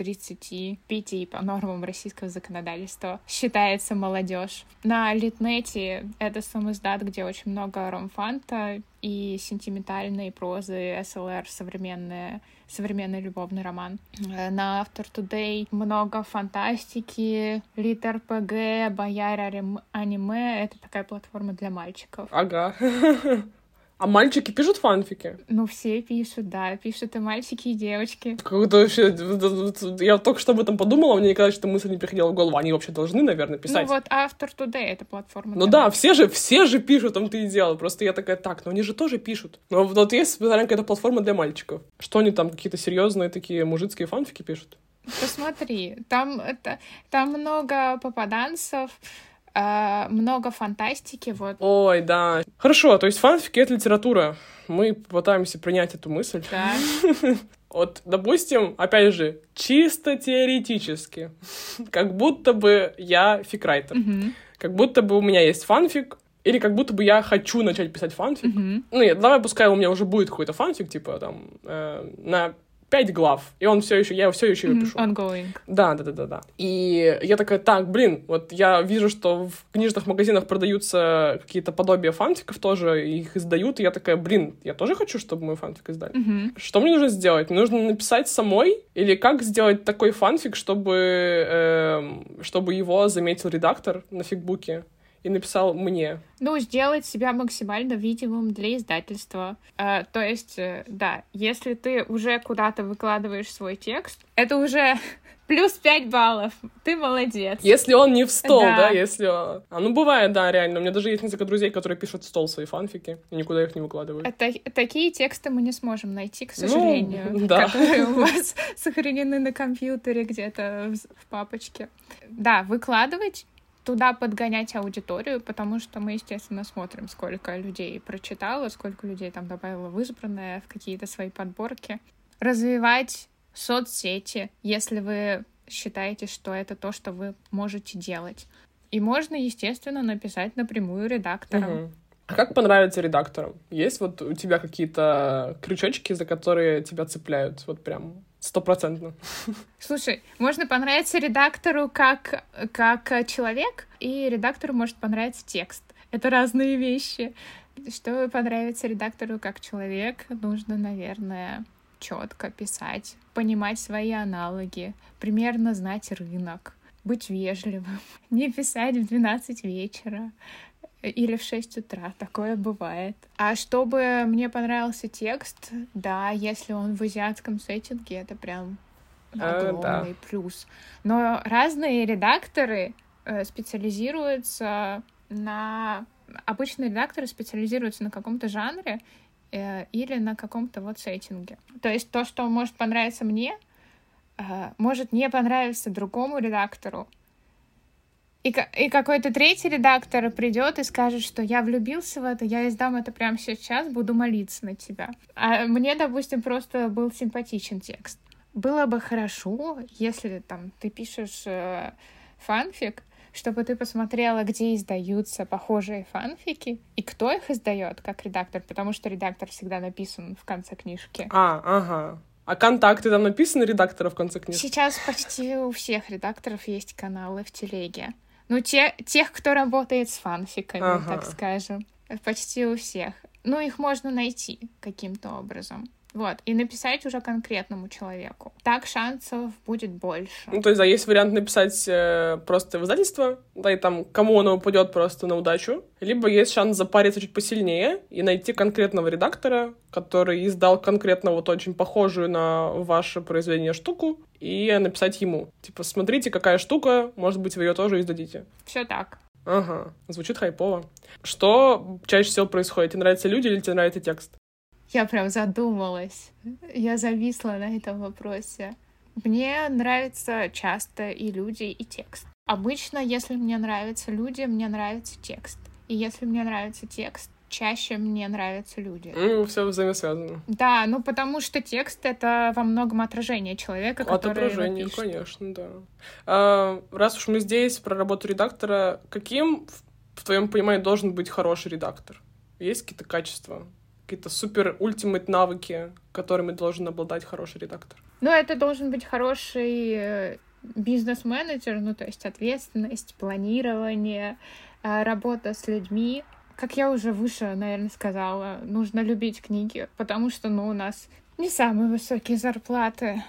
35 по нормам российского законодательства считается молодежь. На Литнете это сам издат, где очень много ромфанта и сентиментальной прозы, СЛР, современные современный любовный роман. Э, на Автор Today много фантастики, литр ПГ, бояре аниме. Это такая платформа для мальчиков. Ага. А мальчики пишут фанфики? Ну, все пишут, да. Пишут и мальчики, и девочки. Как-то вообще... Я только что об этом подумала, мне никогда эта мысль не приходила в голову. Они вообще должны, наверное, писать. Ну вот Автор Today — это платформа. Ну да, все же, все же пишут, там ты и делал. Просто я такая, так, но они же тоже пишут. Но вот есть специально какая-то платформа для мальчиков. Что они там, какие-то серьезные такие мужицкие фанфики пишут? Посмотри, там, это, там много попаданцев, Uh, много фантастики, вот. Ой, да. Хорошо, то есть фанфики — это литература. Мы пытаемся принять эту мысль. Да. Вот, допустим, опять же, чисто теоретически, как будто бы я ficwriter. Как будто бы у меня есть фанфик, или как будто бы я хочу начать писать фанфик. Mm-hmm. Ну нет, давай пускай у меня уже будет какой-то фанфик, типа там э, на пять глав, и он все еще, я все еще его пишу. Ongoing. Да, да, да, да, да. И я такая, так, блин, вот я вижу, что в книжных магазинах продаются какие-то подобия фанфиков тоже, их издают, и я такая, блин, я тоже хочу, чтобы мой фанфик издали. Mm-hmm. Что мне нужно сделать? Мне нужно написать самой, или как сделать такой фанфик, чтобы, э, чтобы его заметил редактор на фигбуке? И написал мне. Ну, сделать себя максимально видимым для издательства. А, то есть, э, да, если ты уже куда-то выкладываешь свой текст, это уже плюс 5 баллов. Ты молодец. Если он не в стол, да, да если... А, ну, бывает, да, реально. У меня даже есть несколько друзей, которые пишут в стол свои фанфики и никуда их не выкладывают. Это, такие тексты мы не сможем найти, к сожалению, ну, да. которые у вас сохранены на компьютере где-то в папочке. Да, выкладывать туда подгонять аудиторию, потому что мы, естественно, смотрим, сколько людей прочитало, сколько людей там добавило в избранное, в какие-то свои подборки. Развивать соцсети, если вы считаете, что это то, что вы можете делать. И можно, естественно, написать напрямую редакторам. Угу. А как понравится редакторам? Есть вот у тебя какие-то крючочки, за которые тебя цепляют? Вот прям Стопроцентно. Слушай, можно понравиться редактору как, как человек, и редактору может понравиться текст. Это разные вещи. Чтобы понравиться редактору как человек, нужно, наверное, четко писать, понимать свои аналоги, примерно знать рынок, быть вежливым, не писать в 12 вечера, или в 6 утра, такое бывает. А чтобы мне понравился текст, да, если он в азиатском сеттинге, это прям огромный а, да. плюс. Но разные редакторы э, специализируются на... Обычные редакторы специализируются на каком-то жанре э, или на каком-то вот сеттинге. То есть то, что может понравиться мне, э, может не понравиться другому редактору, и, и какой-то третий редактор придет и скажет, что я влюбился в это, я издам это прямо сейчас, буду молиться на тебя. А мне, допустим, просто был симпатичен текст. Было бы хорошо, если там ты пишешь э, фанфик, чтобы ты посмотрела, где издаются похожие фанфики и кто их издает как редактор, потому что редактор всегда написан в конце книжки. А, ага. А контакты там написаны редактора в конце книжки? Сейчас почти у всех редакторов есть каналы в телеге. Ну, те, тех, кто работает с фанфиками, ага. так скажем. Почти у всех. Ну, их можно найти каким-то образом. Вот, и написать уже конкретному человеку. Так шансов будет больше. Ну, то есть, да, есть вариант написать э, просто в издательство, да, и там кому оно упадет просто на удачу. Либо есть шанс запариться чуть посильнее и найти конкретного редактора, который издал конкретно вот очень похожую на ваше произведение штуку, и написать ему. Типа, смотрите, какая штука, может быть, вы ее тоже издадите. Все так. Ага, звучит хайпово. Что чаще всего происходит? Тебе нравятся люди или тебе нравится текст? Я прям задумалась. Я зависла на этом вопросе. Мне нравятся часто и люди, и текст. Обычно, если мне нравятся люди, мне нравится текст. И если мне нравится текст, чаще мне нравятся люди. Ну, все взаимосвязано. Да, ну потому что текст — это во многом отражение человека, который Отображение, конечно, да. А, раз уж мы здесь про работу редактора, каким, в твоем понимании, должен быть хороший редактор? Есть какие-то качества? какие-то супер ультимат навыки, которыми должен обладать хороший редактор? Ну, это должен быть хороший э, бизнес-менеджер, ну, то есть ответственность, планирование, э, работа с людьми. Как я уже выше, наверное, сказала, нужно любить книги, потому что, ну, у нас не самые высокие зарплаты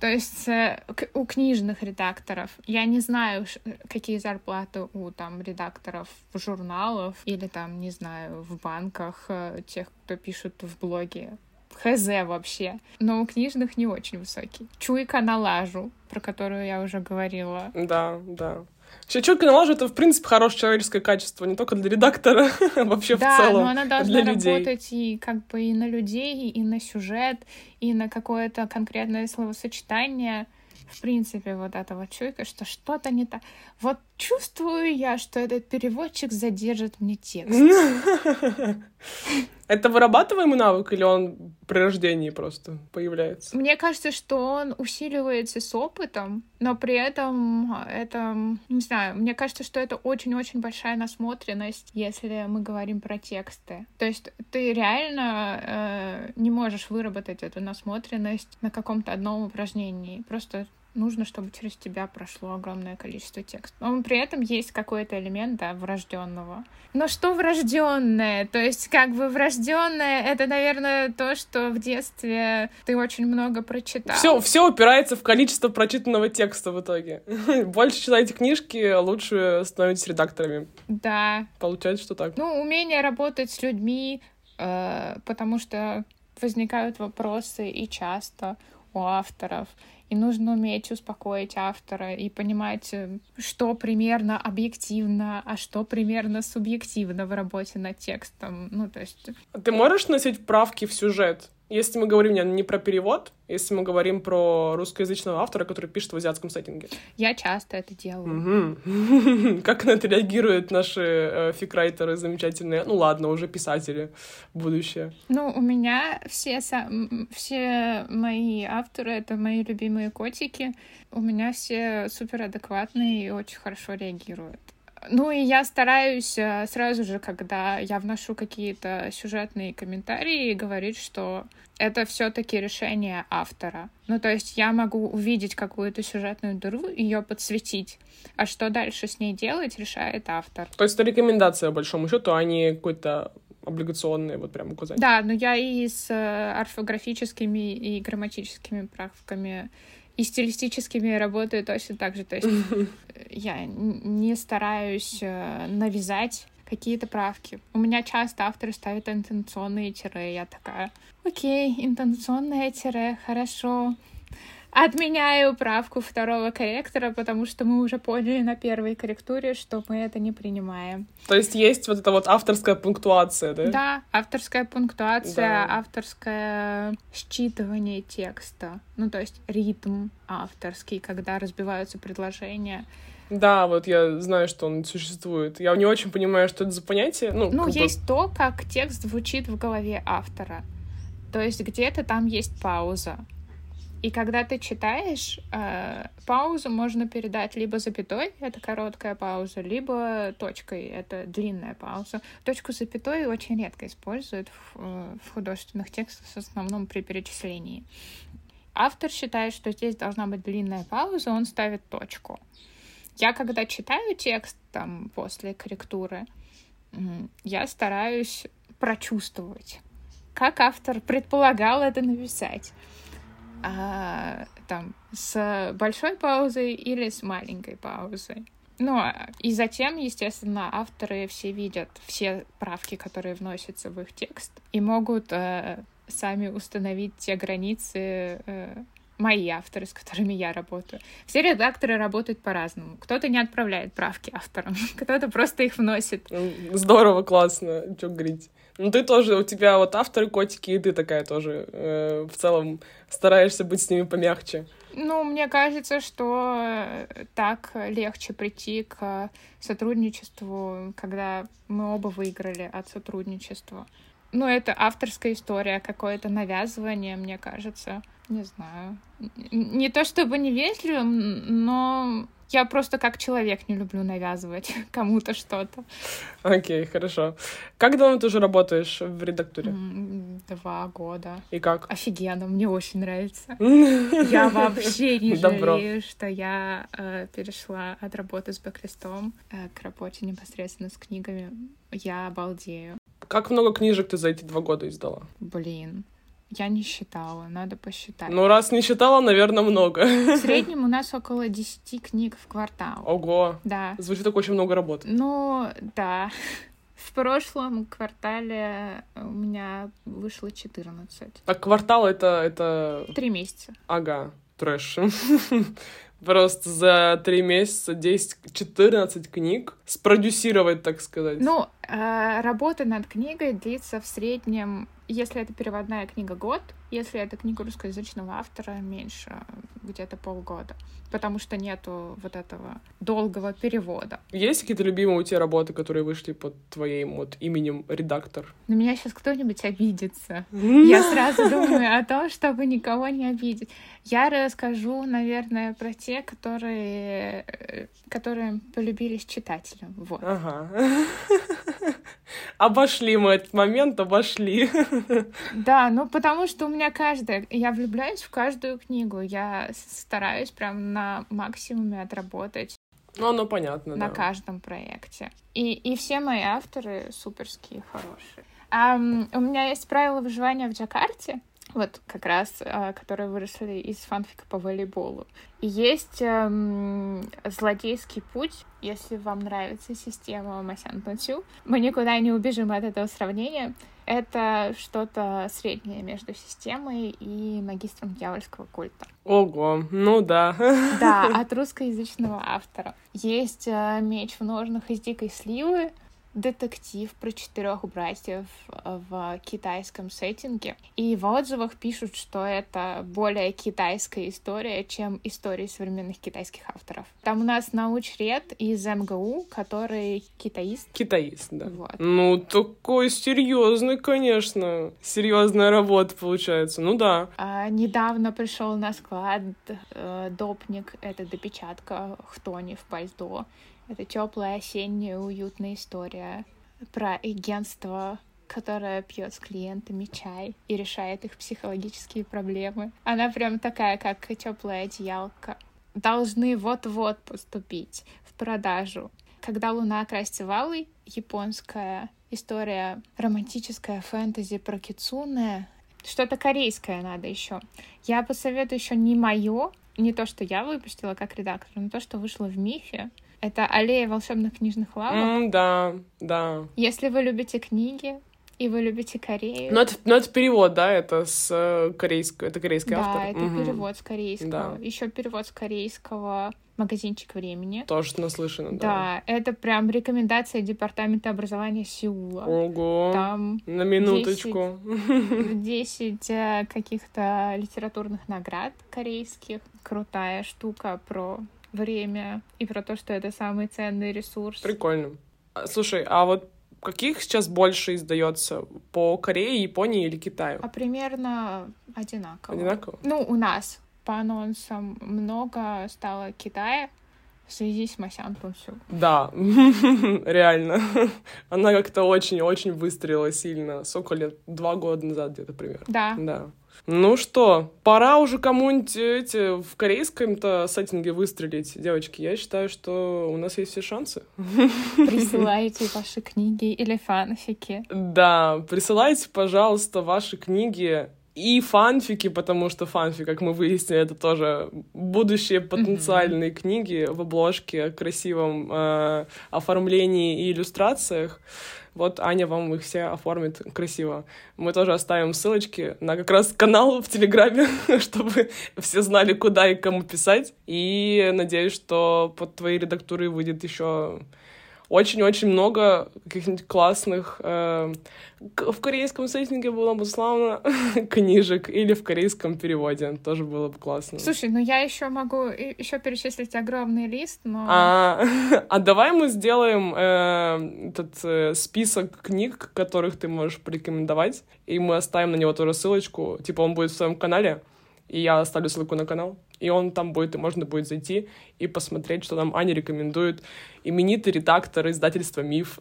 то есть э, у книжных редакторов я не знаю, какие зарплаты у там редакторов журналов или там, не знаю, в банках э, тех, кто пишут в блоге. Хз вообще. Но у книжных не очень высокий. Чуйка на лажу, про которую я уже говорила. Да, да. Щечок налажу — это, в принципе, хорошее человеческое качество, не только для редактора, а вообще да, в целом но она должна работать и как бы и на людей, и на сюжет, и на какое-то конкретное словосочетание. в принципе, вот эта вот чуйка, что что-то не так. Вот чувствую я, что этот переводчик задержит мне текст. Это вырабатываемый навык или он при рождении просто появляется? Мне кажется, что он усиливается с опытом, но при этом это, не знаю, мне кажется, что это очень-очень большая насмотренность, если мы говорим про тексты. То есть ты реально э, не можешь выработать эту насмотренность на каком-то одном упражнении. Просто нужно, чтобы через тебя прошло огромное количество текста. Но при этом есть какой-то элемент, да, врожденного. Но что врожденное? То есть, как бы врожденное это, наверное, то, что в детстве ты очень много прочитал. Все, все упирается в количество прочитанного текста в итоге. Больше читайте книжки, лучше становитесь редакторами. Да. Получается, что так. Ну, умение работать с людьми, э, потому что возникают вопросы и часто у авторов и нужно уметь успокоить автора и понимать, э, что примерно объективно, а что примерно субъективно в работе над текстом. Ну, то есть... Ты можешь носить правки в сюжет? Если мы говорим не про перевод, если мы говорим про русскоязычного автора, который пишет в азиатском сеттинге. Я часто это делаю. Угу. Как на это реагируют наши э, фикрайтеры замечательные? Ну ладно, уже писатели будущее. Ну, у меня все, все мои авторы — это мои любимые котики. У меня все суперадекватные и очень хорошо реагируют. Ну и я стараюсь э, сразу же, когда я вношу какие-то сюжетные комментарии, говорить, что это все-таки решение автора. Ну, то есть я могу увидеть какую-то сюжетную дыру, ее подсветить, а что дальше с ней делать, решает автор. То есть это рекомендация, по большому счету, а не какой-то облигационные вот прям указания. Да, но я и с э, орфографическими и грамматическими правками и стилистическими работаю точно так же. То есть я не стараюсь э, навязать какие-то правки. У меня часто авторы ставят интенционные тире. Я такая, окей, интенционное тире, хорошо. Отменяю правку второго корректора, потому что мы уже поняли на первой корректуре, что мы это не принимаем. То есть есть вот эта вот авторская пунктуация, да? Да, авторская пунктуация, да. авторское считывание текста. Ну, то есть ритм авторский, когда разбиваются предложения. Да, вот я знаю, что он существует. Я не очень понимаю, что это за понятие. Ну, ну есть бы... то, как текст звучит в голове автора. То есть где-то там есть пауза. И когда ты читаешь, э, паузу можно передать либо запятой, это короткая пауза, либо точкой, это длинная пауза. Точку запятой очень редко используют в, э, в художественных текстах, в основном при перечислении. Автор считает, что здесь должна быть длинная пауза, он ставит точку. Я когда читаю текст там после корректуры, я стараюсь прочувствовать, как автор предполагал это написать а, там с большой паузой или с маленькой паузой. Ну, а, и затем, естественно, авторы все видят все правки, которые вносятся в их текст, и могут э, сами установить те границы, э, мои авторы, с которыми я работаю. Все редакторы работают по-разному. Кто-то не отправляет правки авторам, кто-то просто их вносит. Здорово, классно, что говорить. Ну, ты тоже, у тебя вот авторы котики, и ты такая тоже э, в целом стараешься быть с ними помягче. Ну, мне кажется, что э, так легче прийти к сотрудничеству, когда мы оба выиграли от сотрудничества. Ну, это авторская история, какое-то навязывание, мне кажется. Не знаю. Не то чтобы невежливым, но я просто как человек не люблю навязывать кому-то что-то. Окей, okay, хорошо. Как давно ты уже работаешь в редактуре? Два года. И как? Офигенно, мне очень нравится. Я вообще не жалею, что я э, перешла от работы с бэклистом э, к работе непосредственно с книгами. Я обалдею. Как много книжек ты за эти два года издала? Блин, я не считала, надо посчитать. Ну, раз не считала, наверное, много. В среднем у нас около 10 книг в квартал. Ого! Да. Звучит как очень много работы. Ну, да. В прошлом квартале у меня вышло 14. Так квартал это... это... Три месяца. Ага, трэш. Просто за три месяца 10-14 книг спродюсировать, так сказать. Ну, э, работа над книгой длится в среднем, если это переводная книга, год, Если это книга русскоязычного автора, меньше, где-то полгода. Потому что нету вот этого долгого перевода. Есть какие-то любимые у тебя работы, которые вышли под твоим вот именем редактор? На меня сейчас кто-нибудь обидится. Я сразу думаю о том, чтобы никого не обидеть. Я расскажу, наверное, про те, которые, э, которые полюбились читателям. Вот. Ага. Обошли мы этот момент, обошли. Да, ну потому что у меня каждая... Я влюбляюсь в каждую книгу. Я стараюсь прям на максимуме отработать. Ну, оно понятно, На да. каждом проекте. И, и все мои авторы суперские, хорошие. Um, у меня есть правила выживания в Джакарте, вот как раз, uh, которые выросли из фанфика по волейболу. И есть um, злодейский путь, если вам нравится система Масян Пансю. Мы никуда не убежим от этого сравнения. Это что-то среднее между системой и магистром дьявольского культа. Ого, ну да. Да, от русскоязычного автора. Есть uh, меч в ножнах из дикой сливы, детектив про четырех братьев в китайском сеттинге. И в отзывах пишут, что это более китайская история, чем истории современных китайских авторов. Там у нас научред из МГУ, который китаист. Китаист, да. Вот. Ну, такой серьезный, конечно. Серьезная работа получается. Ну да. А, недавно пришел на склад э, допник, это допечатка Хтони в пальто. Это теплая осенняя уютная история про агентство, которое пьет с клиентами чай и решает их психологические проблемы. Она прям такая, как теплая одеялка. Должны вот-вот поступить в продажу. Когда луна красится валой, японская история, романтическая фэнтези про кицуне, что-то корейское надо еще. Я посоветую еще не мое, не то, что я выпустила как редактор, но то, что вышло в мифе. Это «Аллея волшебных книжных лавок». Mm, да, да. Если вы любите книги, и вы любите Корею. Ну, это, ну, это перевод, да, это с корейского, это корейский да, автор. Да, это угу. перевод с корейского. Да. Еще перевод с корейского магазинчик времени. Тоже наслышано, да. Да, это прям рекомендация Департамента образования Сеула. Ого, Там на минуточку. 10, 10 э, каких-то литературных наград корейских. Крутая штука про время и про то, что это самый ценный ресурс. Прикольно. Слушай, а вот каких сейчас больше издается по Корее, Японии или Китаю? А примерно одинаково. Одинаково? Ну, у нас по анонсам много стало Китая в связи с Масян Пунсю. Да, реально. Она как-то очень-очень выстрелила сильно. Сколько лет? Два года назад где-то примерно. Да. Да. Ну что, пора уже кому-нибудь эти в корейском-то сеттинге выстрелить. Девочки, я считаю, что у нас есть все шансы. Присылайте ваши книги или фанфики. Да, присылайте, пожалуйста, ваши книги и фанфики, потому что фанфик, как мы выяснили, это тоже будущие потенциальные mm-hmm. книги в обложке, красивом э, оформлении и иллюстрациях. Вот Аня вам их все оформит красиво. Мы тоже оставим ссылочки на как раз канал в Телеграме, чтобы все знали, куда и кому писать. И надеюсь, что под твоей редактурой выйдет еще очень-очень много каких-нибудь классных э, в корейском сеттинге было бы славно книжек или в корейском переводе. Тоже было бы классно. Слушай, ну я еще могу еще перечислить огромный лист, но а, а давай мы сделаем э, этот э, список книг, которых ты можешь порекомендовать, и мы оставим на него тоже ссылочку, типа он будет в своем канале, и я оставлю ссылку на канал и он там будет, и можно будет зайти и посмотреть, что нам Аня рекомендует. Именитый редактор издательства «Миф»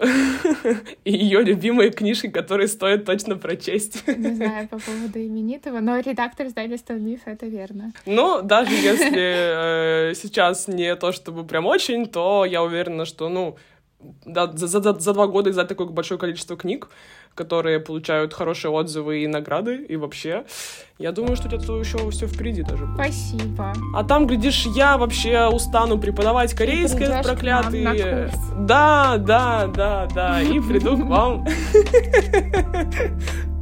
и ее любимые книжки, которые стоит точно прочесть. Не знаю по поводу именитого, но редактор издательства «Миф» — это верно. Ну, даже если э, сейчас не то чтобы прям очень, то я уверена, что, ну, да, за, за, за два года издать такое большое количество книг, которые получают хорошие отзывы и награды, и вообще, я думаю, что у тебя еще все впереди даже. Спасибо. А там, глядишь, я вообще устану преподавать корейский проклятый. Да, да, да, да, и приду к вам.